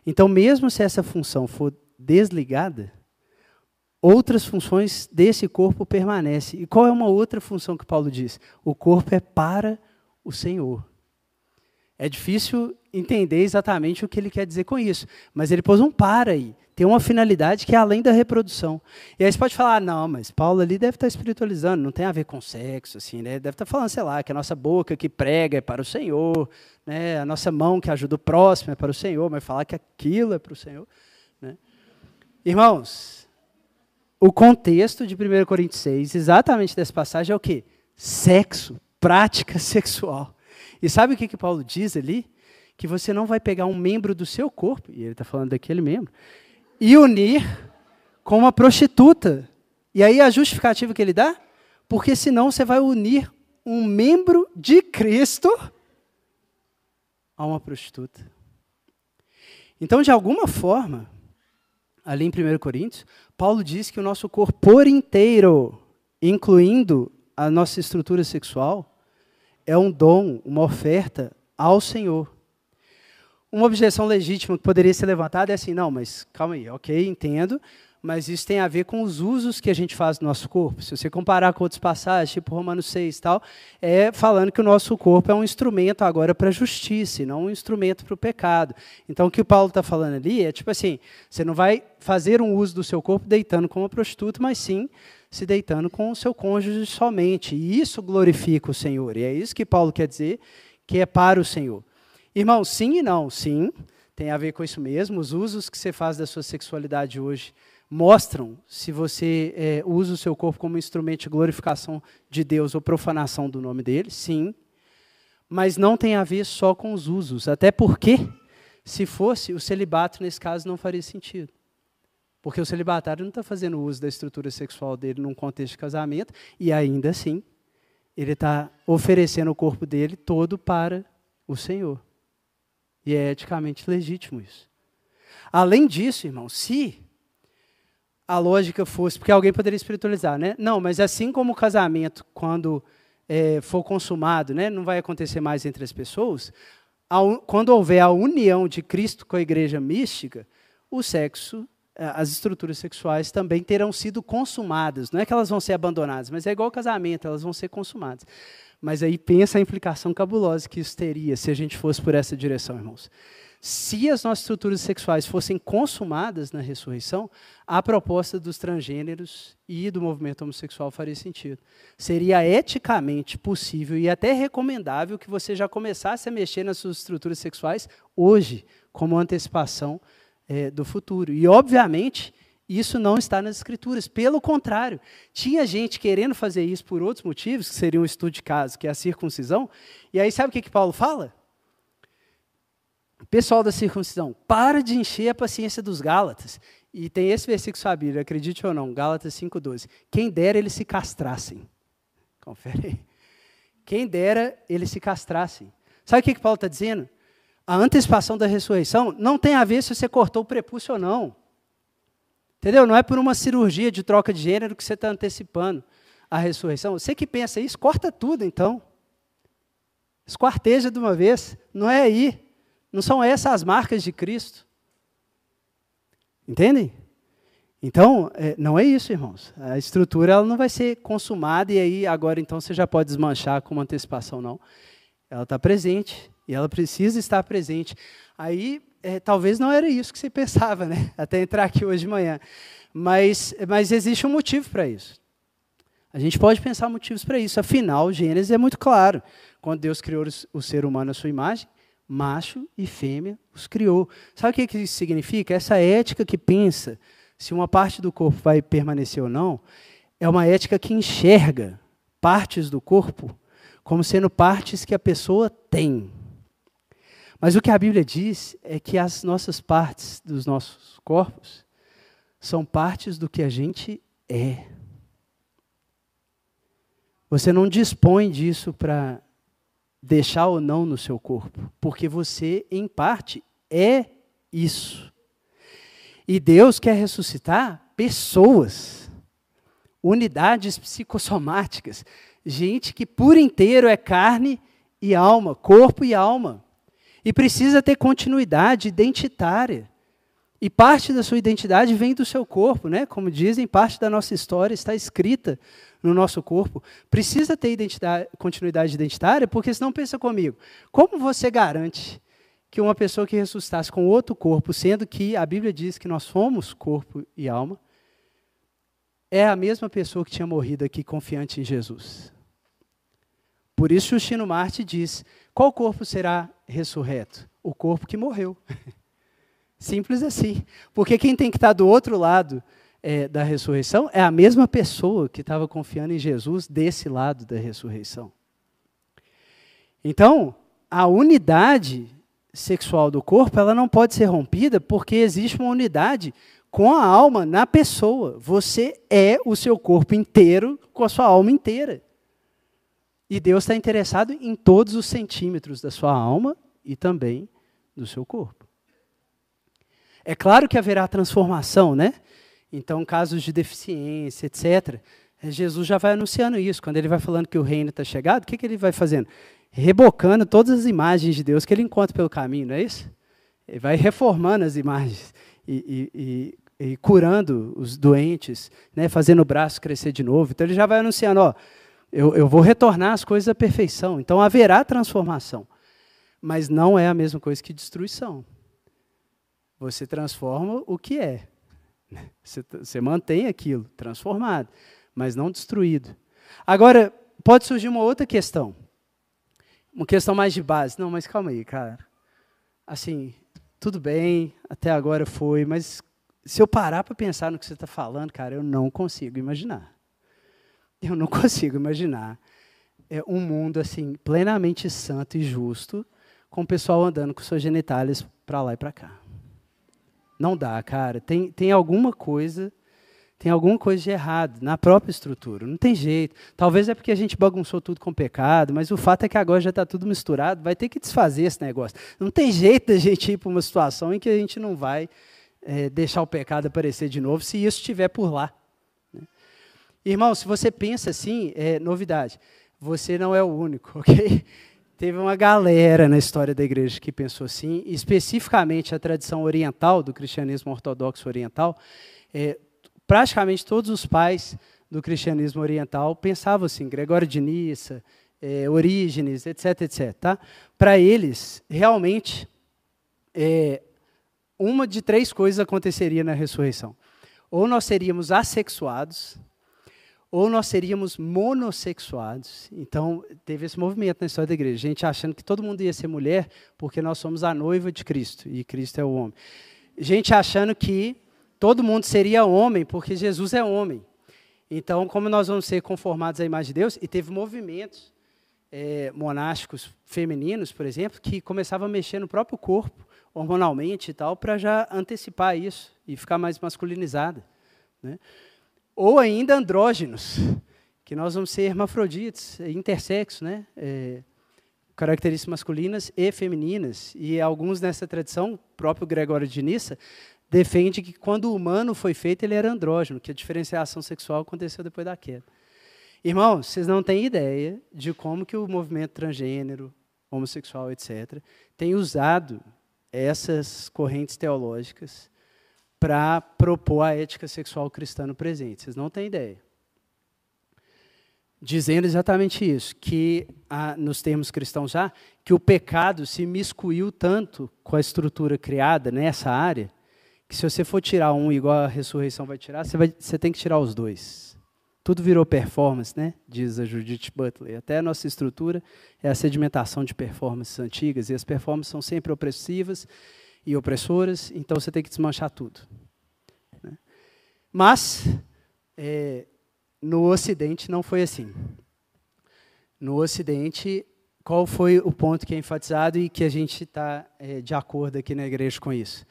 Então, mesmo se essa função for desligada, outras funções desse corpo permanecem. E qual é uma outra função que Paulo diz? O corpo é para o Senhor. É difícil entender exatamente o que ele quer dizer com isso, mas ele pôs um para aí. Tem uma finalidade que é além da reprodução. E aí você pode falar, ah, não, mas Paulo ali deve estar espiritualizando, não tem a ver com sexo, assim, né? Deve estar falando, sei lá, que a nossa boca que prega é para o Senhor, né? A nossa mão que ajuda o próximo é para o Senhor, mas falar que aquilo é para o Senhor, né? Irmãos, o contexto de 1 Coríntios 6, exatamente dessa passagem, é o quê? Sexo, prática sexual. E sabe o que, que Paulo diz ali? Que você não vai pegar um membro do seu corpo, e ele está falando daquele membro, e unir com uma prostituta. E aí a justificativa que ele dá? Porque senão você vai unir um membro de Cristo a uma prostituta. Então, de alguma forma, ali em 1 Coríntios, Paulo diz que o nosso corpo por inteiro, incluindo a nossa estrutura sexual, é um dom, uma oferta ao Senhor. Uma objeção legítima que poderia ser levantada é assim: não, mas calma aí, ok, entendo, mas isso tem a ver com os usos que a gente faz do nosso corpo. Se você comparar com outras passagens, tipo Romanos 6 tal, é falando que o nosso corpo é um instrumento agora para a justiça, e não um instrumento para o pecado. Então, o que o Paulo está falando ali é tipo assim: você não vai fazer um uso do seu corpo deitando com uma prostituta, mas sim se deitando com o seu cônjuge somente. E isso glorifica o Senhor. E é isso que Paulo quer dizer, que é para o Senhor. Irmão, sim e não. Sim, tem a ver com isso mesmo. Os usos que você faz da sua sexualidade hoje mostram se você é, usa o seu corpo como instrumento de glorificação de Deus ou profanação do nome dele. Sim. Mas não tem a ver só com os usos. Até porque, se fosse, o celibato, nesse caso, não faria sentido. Porque o celibatário não está fazendo uso da estrutura sexual dele num contexto de casamento, e ainda assim, ele está oferecendo o corpo dele todo para o Senhor. E é eticamente legítimo isso. Além disso, irmão, se a lógica fosse, porque alguém poderia espiritualizar, né? Não, mas assim como o casamento, quando é, for consumado, né, não vai acontecer mais entre as pessoas, quando houver a união de Cristo com a igreja mística, o sexo, é, as estruturas sexuais também terão sido consumadas. Não é que elas vão ser abandonadas, mas é igual ao casamento, elas vão ser consumadas. Mas aí pensa a implicação cabulosa que isso teria se a gente fosse por essa direção, irmãos. Se as nossas estruturas sexuais fossem consumadas na ressurreição, a proposta dos transgêneros e do movimento homossexual faria sentido. Seria eticamente possível e até recomendável que você já começasse a mexer nas suas estruturas sexuais hoje, como antecipação é, do futuro. E, obviamente, isso não está nas escrituras. Pelo contrário, tinha gente querendo fazer isso por outros motivos, que seria um estudo de caso, que é a circuncisão. E aí sabe o que, que Paulo fala? Pessoal da circuncisão, para de encher a paciência dos Gálatas. E tem esse versículo sua Bíblia, acredite ou não, Gálatas 5,12. Quem dera eles se castrassem. Confere aí. Quem dera eles se castrassem. Sabe o que, que Paulo está dizendo? A antecipação da ressurreição não tem a ver se você cortou o prepúcio ou não. Entendeu? Não é por uma cirurgia de troca de gênero que você está antecipando a ressurreição. Você que pensa isso, corta tudo então. Esquarteja de uma vez. Não é aí. Não são essas as marcas de Cristo. Entendem? Então, é, não é isso, irmãos. A estrutura ela não vai ser consumada e aí agora então você já pode desmanchar com uma antecipação, não. Ela está presente e ela precisa estar presente. Aí é, talvez não era isso que você pensava, né? Até entrar aqui hoje de manhã. Mas, mas existe um motivo para isso. A gente pode pensar motivos para isso. Afinal, Gênesis é muito claro. Quando Deus criou o ser humano à sua imagem, macho e fêmea os criou. Sabe o que isso significa? Essa ética que pensa se uma parte do corpo vai permanecer ou não, é uma ética que enxerga partes do corpo como sendo partes que a pessoa tem. Mas o que a Bíblia diz é que as nossas partes dos nossos corpos são partes do que a gente é. Você não dispõe disso para deixar ou não no seu corpo, porque você, em parte, é isso. E Deus quer ressuscitar pessoas, unidades psicossomáticas, gente que por inteiro é carne e alma, corpo e alma. E precisa ter continuidade identitária. E parte da sua identidade vem do seu corpo, né? Como dizem, parte da nossa história está escrita no nosso corpo. Precisa ter continuidade identitária, porque senão pensa comigo, como você garante que uma pessoa que ressuscitasse com outro corpo, sendo que a Bíblia diz que nós somos corpo e alma, é a mesma pessoa que tinha morrido aqui confiante em Jesus? Por isso Justino Marte diz: qual corpo será ressurreto? O corpo que morreu. Simples assim. Porque quem tem que estar do outro lado é, da ressurreição é a mesma pessoa que estava confiando em Jesus desse lado da ressurreição. Então, a unidade sexual do corpo ela não pode ser rompida porque existe uma unidade com a alma na pessoa. Você é o seu corpo inteiro com a sua alma inteira. E Deus está interessado em todos os centímetros da sua alma e também do seu corpo. É claro que haverá transformação, né? Então, casos de deficiência, etc. Jesus já vai anunciando isso. Quando ele vai falando que o reino está chegado, o que, que ele vai fazendo? Rebocando todas as imagens de Deus que ele encontra pelo caminho, não é isso? Ele vai reformando as imagens e, e, e, e curando os doentes, né? fazendo o braço crescer de novo. Então, ele já vai anunciando: ó, eu, eu vou retornar as coisas à perfeição. Então, haverá transformação. Mas não é a mesma coisa que destruição. Você transforma o que é. Você, você mantém aquilo transformado, mas não destruído. Agora, pode surgir uma outra questão. Uma questão mais de base. Não, mas calma aí, cara. Assim, tudo bem, até agora foi, mas se eu parar para pensar no que você está falando, cara, eu não consigo imaginar. Eu não consigo imaginar é, um mundo assim plenamente santo e justo, com o pessoal andando com suas genitálias para lá e para cá. Não dá, cara. Tem, tem alguma coisa, tem alguma coisa de errado na própria estrutura. Não tem jeito. Talvez é porque a gente bagunçou tudo com pecado, mas o fato é que agora já está tudo misturado, vai ter que desfazer esse negócio. Não tem jeito da gente ir para uma situação em que a gente não vai é, deixar o pecado aparecer de novo, se isso estiver por lá. Irmão, se você pensa assim, é novidade. Você não é o único, ok? Teve uma galera na história da igreja que pensou assim, especificamente a tradição oriental, do cristianismo ortodoxo oriental, é, praticamente todos os pais do cristianismo oriental pensavam assim, Gregório de Nissa, é, Orígenes, etc, etc. Tá? Para eles, realmente, é, uma de três coisas aconteceria na ressurreição. Ou nós seríamos assexuados, ou nós seríamos monossexuados. Então, teve esse movimento na história da igreja, gente achando que todo mundo ia ser mulher porque nós somos a noiva de Cristo e Cristo é o homem. Gente achando que todo mundo seria homem porque Jesus é homem. Então, como nós vamos ser conformados à imagem de Deus, e teve movimentos é, monásticos femininos, por exemplo, que começavam a mexer no próprio corpo, hormonalmente e tal, para já antecipar isso e ficar mais masculinizada. Né? Ou ainda andrógenos, que nós vamos ser hermafrodites, intersexo, né? É, características masculinas e femininas. E alguns nessa tradição, próprio Gregório de Nissa, defende que quando o humano foi feito, ele era andrógeno, que a diferenciação sexual aconteceu depois da queda. Irmãos, vocês não têm ideia de como que o movimento transgênero, homossexual, etc., tem usado essas correntes teológicas para propor a ética sexual cristã no presente. Vocês não têm ideia. Dizendo exatamente isso, que nos termos cristãos já, que o pecado se miscuiu tanto com a estrutura criada nessa área, que se você for tirar um igual a ressurreição vai tirar, você, vai, você tem que tirar os dois. Tudo virou performance, né? diz a Judith Butler. Até a nossa estrutura é a sedimentação de performances antigas, e as performances são sempre opressivas e opressoras, então você tem que desmanchar tudo. Né? Mas, é, no Ocidente não foi assim. No Ocidente, qual foi o ponto que é enfatizado e que a gente está é, de acordo aqui na igreja com isso?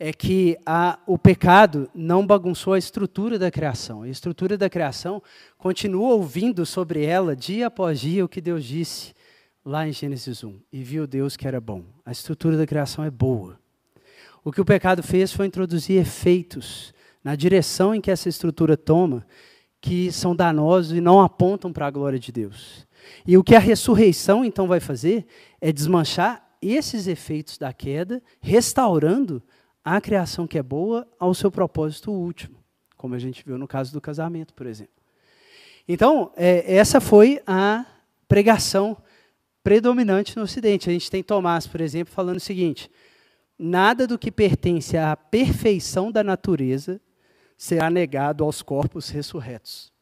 é que a, o pecado não bagunçou a estrutura da criação. A estrutura da criação continua ouvindo sobre ela, dia após dia, o que Deus disse lá em Gênesis 1. E viu Deus que era bom. A estrutura da criação é boa. O que o pecado fez foi introduzir efeitos na direção em que essa estrutura toma, que são danosos e não apontam para a glória de Deus. E o que a ressurreição então vai fazer é desmanchar esses efeitos da queda, restaurando a criação que é boa ao seu propósito último, como a gente viu no caso do casamento, por exemplo. Então, é, essa foi a pregação predominante no Ocidente. A gente tem Tomás, por exemplo, falando o seguinte: nada do que pertence à perfeição da natureza será negado aos corpos ressurretos.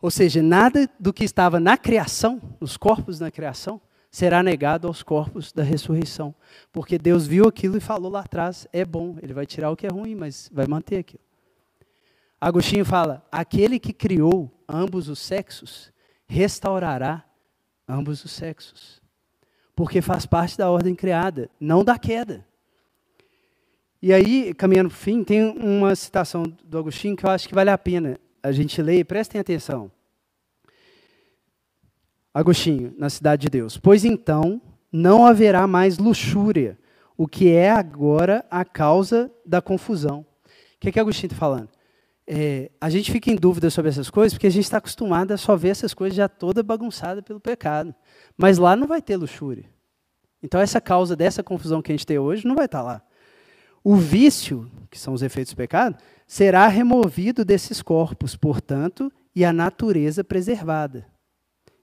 Ou seja, nada do que estava na criação, nos corpos na criação, será negado aos corpos da ressurreição. Porque Deus viu aquilo e falou lá atrás: é bom, ele vai tirar o que é ruim, mas vai manter aquilo. Agostinho fala: aquele que criou ambos os sexos restaurará ambos os sexos. Porque faz parte da ordem criada, não da queda. E aí, caminhando para o fim, tem uma citação do Agostinho que eu acho que vale a pena a gente ler, prestem atenção. Agostinho, na Cidade de Deus. Pois então não haverá mais luxúria, o que é agora a causa da confusão. O que, é que Agostinho está falando? É, a gente fica em dúvida sobre essas coisas porque a gente está acostumado a só ver essas coisas já toda bagunçada pelo pecado. Mas lá não vai ter luxúria. Então essa causa dessa confusão que a gente tem hoje não vai estar tá lá. O vício, que são os efeitos do pecado, será removido desses corpos, portanto, e a natureza preservada.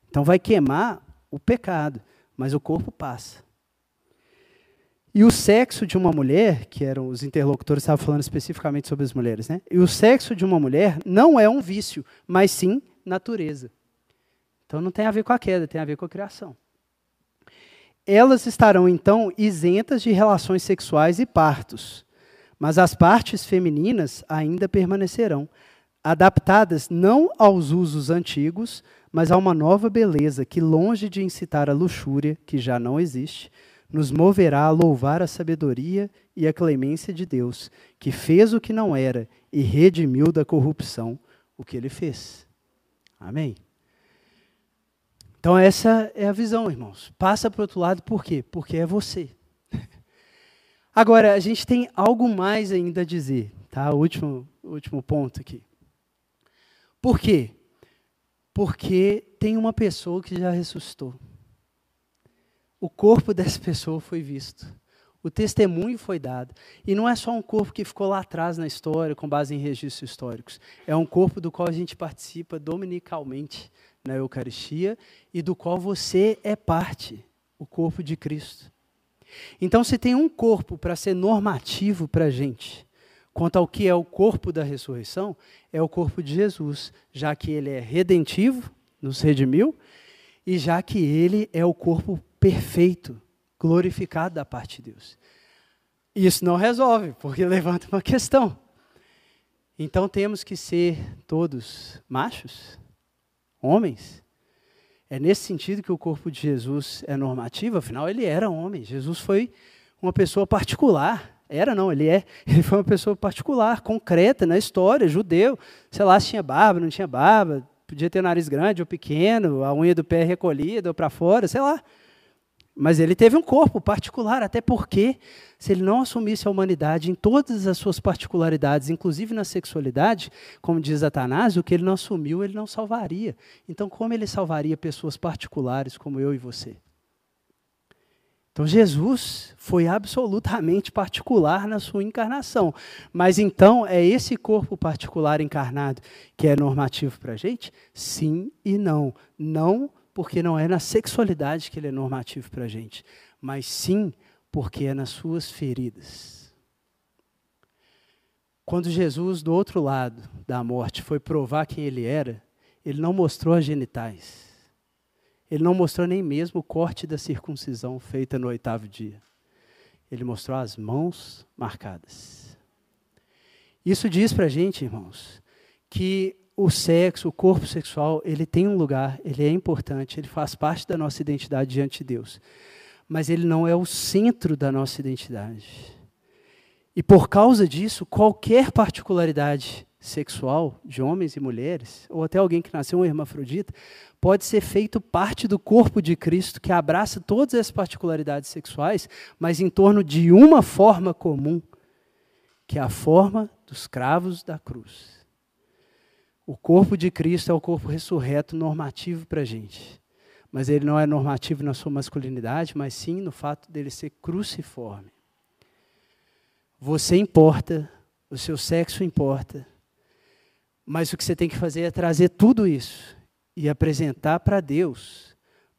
Então vai queimar o pecado, mas o corpo passa. E o sexo de uma mulher, que eram os interlocutores estavam falando especificamente sobre as mulheres, né? E o sexo de uma mulher não é um vício, mas sim natureza. Então não tem a ver com a queda, tem a ver com a criação. Elas estarão então isentas de relações sexuais e partos, mas as partes femininas ainda permanecerão, adaptadas não aos usos antigos, mas a uma nova beleza que, longe de incitar a luxúria, que já não existe, nos moverá a louvar a sabedoria e a clemência de Deus, que fez o que não era e redimiu da corrupção o que ele fez. Amém? Então, essa é a visão, irmãos. Passa para o outro lado, por quê? Porque é você. Agora, a gente tem algo mais ainda a dizer, tá? O último, último ponto aqui. Por quê? Porque tem uma pessoa que já ressuscitou. O corpo dessa pessoa foi visto. O testemunho foi dado. E não é só um corpo que ficou lá atrás na história, com base em registros históricos. É um corpo do qual a gente participa dominicalmente na Eucaristia e do qual você é parte, o corpo de Cristo. Então, se tem um corpo para ser normativo para a gente, quanto ao que é o corpo da ressurreição, é o corpo de Jesus, já que ele é redentivo, nos redimiu, e já que ele é o corpo perfeito, glorificado da parte de Deus. Isso não resolve, porque levanta uma questão. Então temos que ser todos machos? homens. É nesse sentido que o corpo de Jesus é normativo, afinal, ele era homem. Jesus foi uma pessoa particular. Era não, ele é. Ele foi uma pessoa particular, concreta na história, judeu. Sei lá se tinha barba, não tinha barba, podia ter nariz grande ou pequeno, a unha do pé recolhida ou para fora, sei lá. Mas ele teve um corpo particular, até porque, se ele não assumisse a humanidade em todas as suas particularidades, inclusive na sexualidade, como diz Atanásio, o que ele não assumiu, ele não salvaria. Então, como ele salvaria pessoas particulares como eu e você? Então, Jesus foi absolutamente particular na sua encarnação. Mas então, é esse corpo particular encarnado que é normativo para a gente? Sim e não. Não porque não é na sexualidade que ele é normativo para a gente, mas sim porque é nas suas feridas. Quando Jesus, do outro lado da morte, foi provar quem ele era, ele não mostrou as genitais. Ele não mostrou nem mesmo o corte da circuncisão feita no oitavo dia. Ele mostrou as mãos marcadas. Isso diz para a gente, irmãos, que o sexo, o corpo sexual, ele tem um lugar, ele é importante, ele faz parte da nossa identidade diante de Deus. Mas ele não é o centro da nossa identidade. E por causa disso, qualquer particularidade sexual de homens e mulheres, ou até alguém que nasceu um hermafrodita, pode ser feito parte do corpo de Cristo que abraça todas as particularidades sexuais, mas em torno de uma forma comum, que é a forma dos cravos da cruz. O corpo de Cristo é o corpo ressurreto normativo para a gente. Mas ele não é normativo na sua masculinidade, mas sim no fato dele ser cruciforme. Você importa, o seu sexo importa, mas o que você tem que fazer é trazer tudo isso e apresentar para Deus,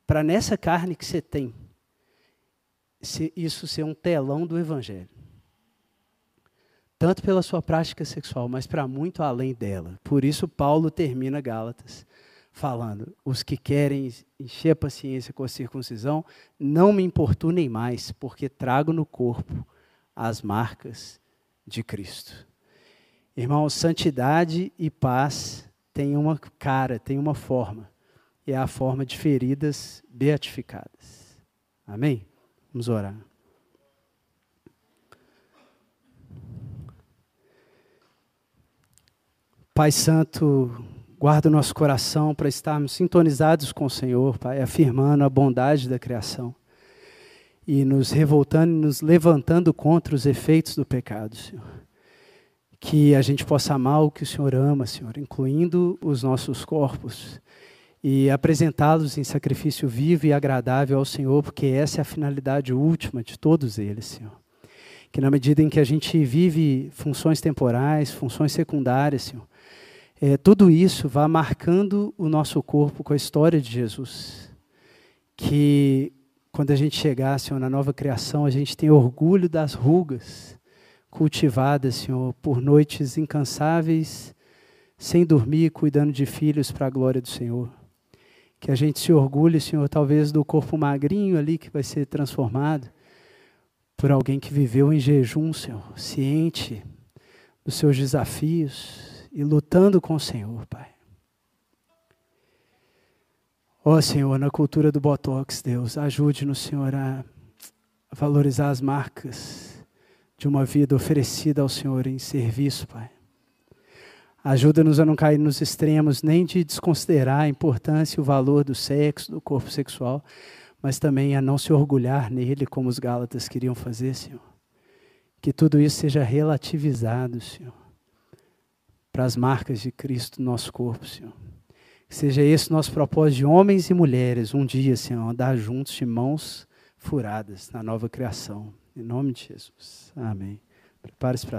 para nessa carne que você tem, isso ser um telão do Evangelho. Tanto pela sua prática sexual, mas para muito além dela. Por isso, Paulo termina Gálatas falando: os que querem encher a paciência com a circuncisão, não me importunem mais, porque trago no corpo as marcas de Cristo. Irmãos, santidade e paz têm uma cara, têm uma forma. E é a forma de feridas beatificadas. Amém? Vamos orar. Pai Santo, guarda o nosso coração para estarmos sintonizados com o Senhor, Pai, afirmando a bondade da criação e nos revoltando e nos levantando contra os efeitos do pecado, Senhor que a gente possa amar o que o Senhor ama, Senhor, incluindo os nossos corpos, e apresentá-los em sacrifício vivo e agradável ao Senhor, porque essa é a finalidade última de todos eles, Senhor. Que na medida em que a gente vive funções temporais, funções secundárias, Senhor, é, tudo isso vá marcando o nosso corpo com a história de Jesus. Que quando a gente chegar, Senhor, na nova criação, a gente tenha orgulho das rugas cultivadas, Senhor, por noites incansáveis, sem dormir, cuidando de filhos para a glória do Senhor. Que a gente se orgulhe, Senhor, talvez do corpo magrinho ali que vai ser transformado por alguém que viveu em jejum, Senhor, ciente dos seus desafios e lutando com o Senhor, Pai. Ó oh, Senhor, na cultura do Botox, Deus, ajude-nos, Senhor, a valorizar as marcas de uma vida oferecida ao Senhor em serviço, Pai. Ajuda-nos a não cair nos extremos, nem de desconsiderar a importância e o valor do sexo, do corpo sexual, mas também a não se orgulhar nele, como os Gálatas queriam fazer, Senhor. Que tudo isso seja relativizado, Senhor, para as marcas de Cristo no nosso corpo, Senhor. Que seja esse o nosso propósito de homens e mulheres, um dia, Senhor, andar juntos de mãos furadas na nova criação. Em nome de Jesus. Amém. Prepare-se para